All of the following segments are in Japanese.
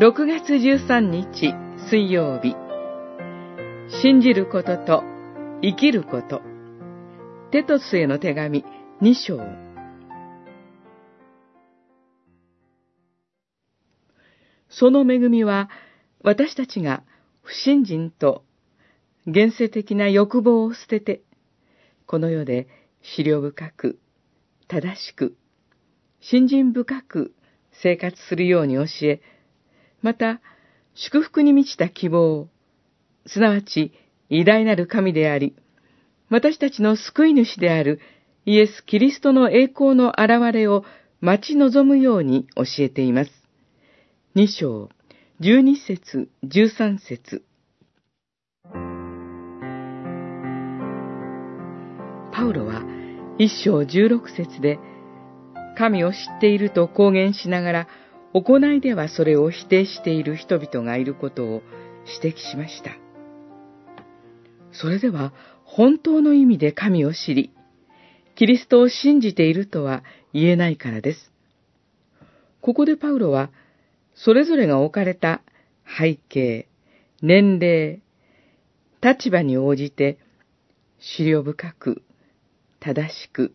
6月13日水曜日。信じることと生きること。テトスへの手紙2章。その恵みは私たちが不信心と現世的な欲望を捨てて、この世で資料深く、正しく、信心深く生活するように教え、また、祝福に満ちた希望、すなわち偉大なる神であり、私たちの救い主であるイエス・キリストの栄光の現れを待ち望むように教えています。二章、十二節、十三節。パウロは一章十六節で、神を知っていると公言しながら、行いではそれを否定している人々がいることを指摘しました。それでは本当の意味で神を知り、キリストを信じているとは言えないからです。ここでパウロは、それぞれが置かれた背景、年齢、立場に応じて、資料深く、正しく、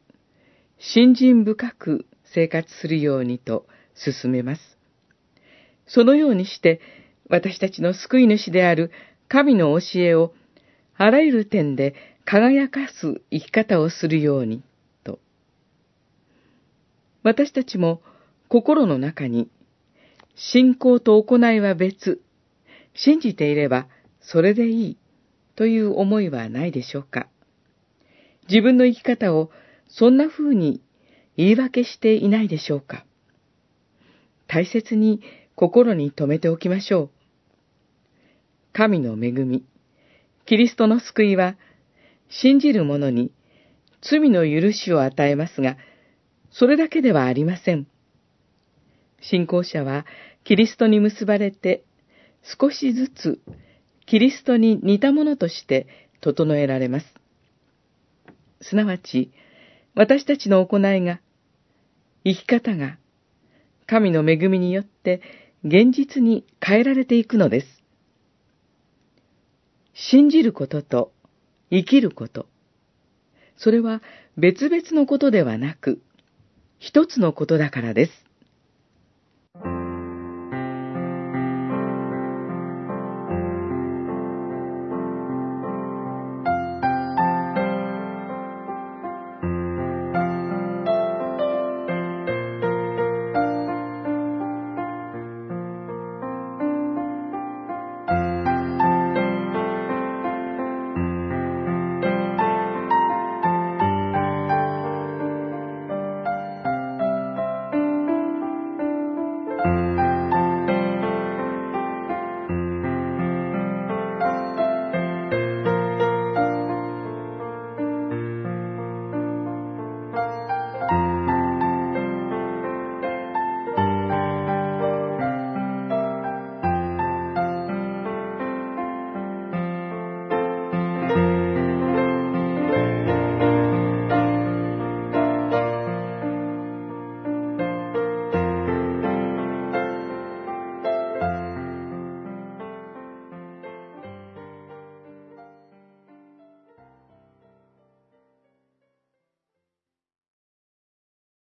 信心深く生活するようにと進めます。そのようにして、私たちの救い主である神の教えを、あらゆる点で輝かす生き方をするように、と。私たちも心の中に、信仰と行いは別、信じていればそれでいい、という思いはないでしょうか。自分の生き方をそんな風に言い訳していないでしょうか。大切に心に留めておきましょう。神の恵み、キリストの救いは、信じる者に罪の許しを与えますが、それだけではありません。信仰者はキリストに結ばれて、少しずつキリストに似たものとして整えられます。すなわち、私たちの行いが、生き方が、神の恵みによって現実に変えられていくのです。信じることと生きること。それは別々のことではなく、一つのことだからです。